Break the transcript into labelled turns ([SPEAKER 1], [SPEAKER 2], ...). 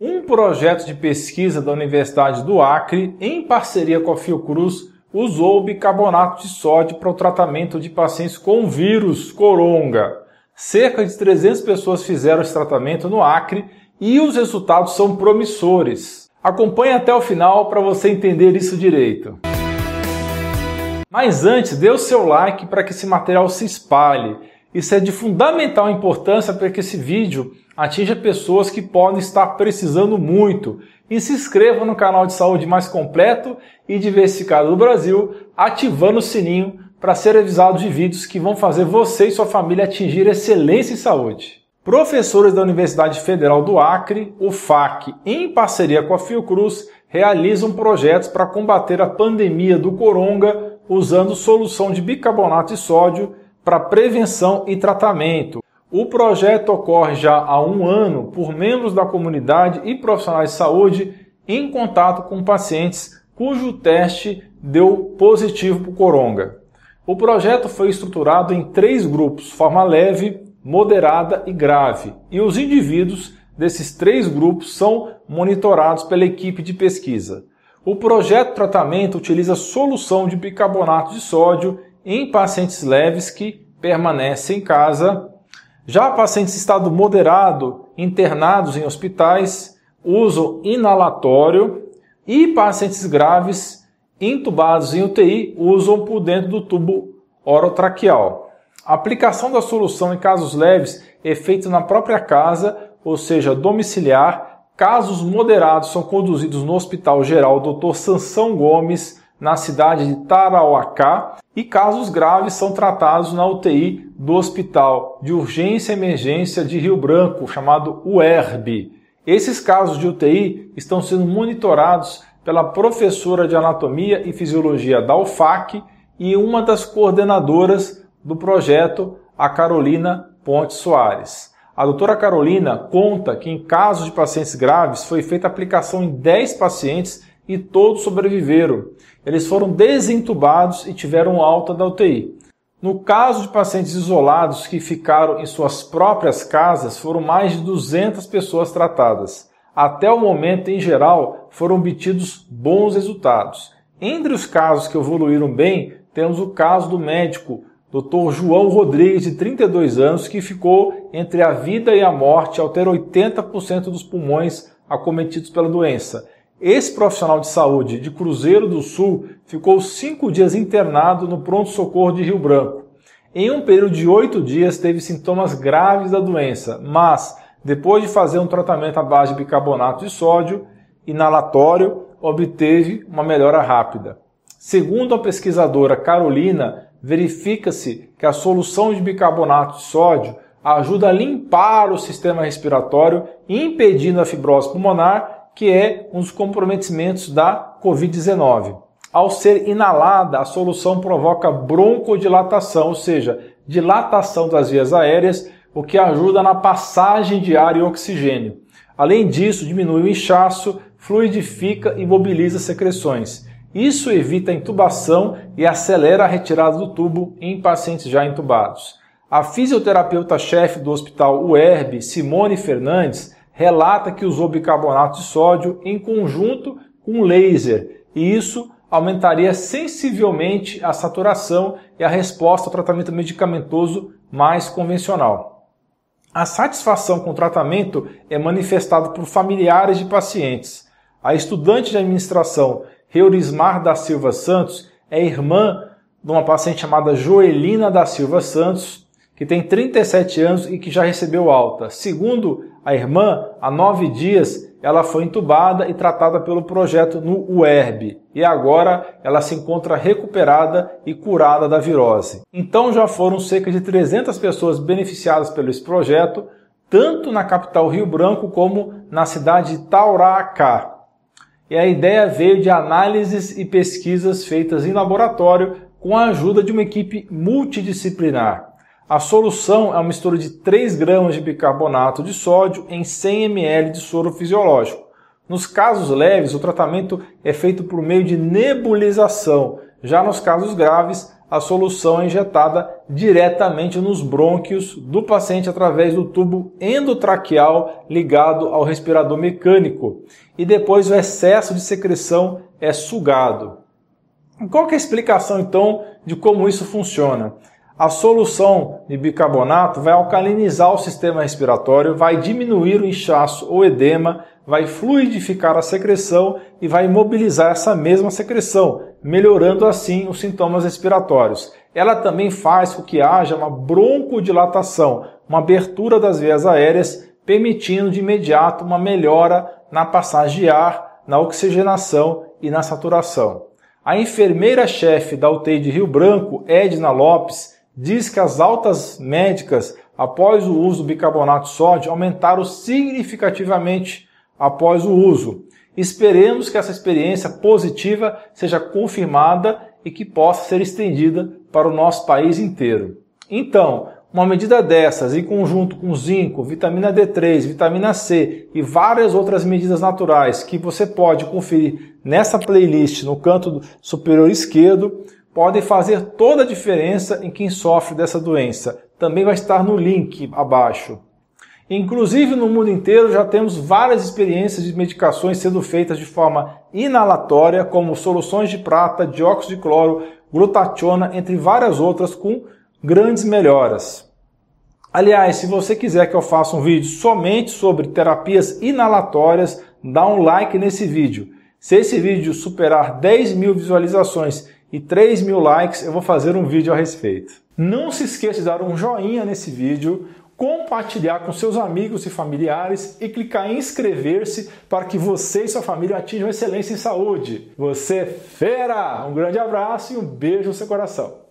[SPEAKER 1] Um projeto de pesquisa da Universidade do Acre, em parceria com a Fiocruz, usou bicarbonato de sódio para o tratamento de pacientes com vírus coronga. Cerca de 300 pessoas fizeram esse tratamento no Acre e os resultados são promissores. Acompanhe até o final para você entender isso direito. Mas antes, dê o seu like para que esse material se espalhe. Isso é de fundamental importância para que esse vídeo atinja pessoas que podem estar precisando muito. E se inscreva no canal de saúde mais completo e diversificado do Brasil, ativando o sininho para ser avisado de vídeos que vão fazer você e sua família atingir excelência em saúde. Professores da Universidade Federal do Acre, o FAC, em parceria com a Fiocruz, realizam projetos para combater a pandemia do coronga usando solução de bicarbonato de sódio para prevenção e tratamento. O projeto ocorre já há um ano por membros da comunidade e profissionais de saúde em contato com pacientes cujo teste deu positivo para o coronga. O projeto foi estruturado em três grupos: forma leve, moderada e grave, e os indivíduos desses três grupos são monitorados pela equipe de pesquisa. O projeto tratamento utiliza solução de bicarbonato de sódio em pacientes leves que permanecem em casa já pacientes em estado moderado, internados em hospitais, usam inalatório e pacientes graves, intubados em UTI, usam por dentro do tubo orotraqueal. A aplicação da solução em casos leves é feita na própria casa, ou seja, domiciliar. Casos moderados são conduzidos no Hospital Geral Dr. Sansão Gomes, na cidade de Tarauacá, e casos graves são tratados na UTI do Hospital de Urgência e Emergência de Rio Branco, chamado UERB. Esses casos de UTI estão sendo monitorados pela professora de Anatomia e Fisiologia da UFAC e uma das coordenadoras do projeto, a Carolina Ponte Soares. A doutora Carolina conta que em casos de pacientes graves foi feita aplicação em 10 pacientes e todos sobreviveram. Eles foram desentubados e tiveram alta da UTI. No caso de pacientes isolados que ficaram em suas próprias casas, foram mais de 200 pessoas tratadas. Até o momento, em geral, foram obtidos bons resultados. Entre os casos que evoluíram bem, temos o caso do médico Dr. João Rodrigues, de 32 anos, que ficou entre a vida e a morte ao ter 80% dos pulmões acometidos pela doença. Esse profissional de saúde de Cruzeiro do Sul ficou cinco dias internado no pronto-socorro de Rio Branco. Em um período de oito dias teve sintomas graves da doença, mas depois de fazer um tratamento à base de bicarbonato de sódio inalatório, obteve uma melhora rápida. Segundo a pesquisadora Carolina, verifica-se que a solução de bicarbonato de sódio ajuda a limpar o sistema respiratório, impedindo a fibrose pulmonar que é um dos comprometimentos da Covid-19. Ao ser inalada, a solução provoca broncodilatação, ou seja, dilatação das vias aéreas, o que ajuda na passagem de ar e oxigênio. Além disso, diminui o inchaço, fluidifica e mobiliza secreções. Isso evita a intubação e acelera a retirada do tubo em pacientes já intubados. A fisioterapeuta-chefe do Hospital UERB, Simone Fernandes, relata que usou bicarbonato de sódio em conjunto com laser, e isso aumentaria sensivelmente a saturação e a resposta ao tratamento medicamentoso mais convencional. A satisfação com o tratamento é manifestada por familiares de pacientes. A estudante de administração Reurismar da Silva Santos é irmã de uma paciente chamada Joelina da Silva Santos, que tem 37 anos e que já recebeu alta. Segundo a irmã, há nove dias, ela foi entubada e tratada pelo projeto no UERB e agora ela se encontra recuperada e curada da virose. Então já foram cerca de 300 pessoas beneficiadas pelo esse projeto, tanto na capital Rio Branco como na cidade de Tauracá. E a ideia veio de análises e pesquisas feitas em laboratório com a ajuda de uma equipe multidisciplinar. A solução é uma mistura de 3 gramas de bicarbonato de sódio em 100 ml de soro fisiológico. Nos casos leves, o tratamento é feito por meio de nebulização. Já nos casos graves, a solução é injetada diretamente nos brônquios do paciente através do tubo endotraqueal ligado ao respirador mecânico e depois o excesso de secreção é sugado. Qual é a explicação então de como isso funciona? A solução de bicarbonato vai alcalinizar o sistema respiratório, vai diminuir o inchaço ou edema, vai fluidificar a secreção e vai imobilizar essa mesma secreção, melhorando assim os sintomas respiratórios. Ela também faz com que haja uma broncodilatação, uma abertura das vias aéreas, permitindo de imediato uma melhora na passagem de ar, na oxigenação e na saturação. A enfermeira-chefe da UTI de Rio Branco, Edna Lopes, diz que as altas médicas, após o uso do bicarbonato de sódio, aumentaram significativamente após o uso. Esperemos que essa experiência positiva seja confirmada e que possa ser estendida para o nosso país inteiro. Então, uma medida dessas, em conjunto com zinco, vitamina D3, vitamina C e várias outras medidas naturais que você pode conferir nessa playlist no canto superior esquerdo, podem fazer toda a diferença em quem sofre dessa doença. Também vai estar no link abaixo. Inclusive no mundo inteiro já temos várias experiências de medicações sendo feitas de forma inalatória, como soluções de prata, dióxido de cloro, glutationa, entre várias outras, com grandes melhoras. Aliás, se você quiser que eu faça um vídeo somente sobre terapias inalatórias, dá um like nesse vídeo. Se esse vídeo superar 10 mil visualizações e 3 mil likes, eu vou fazer um vídeo a respeito. Não se esqueça de dar um joinha nesse vídeo, compartilhar com seus amigos e familiares e clicar em inscrever-se para que você e sua família atinjam excelência em saúde. Você é fera! Um grande abraço e um beijo no seu coração.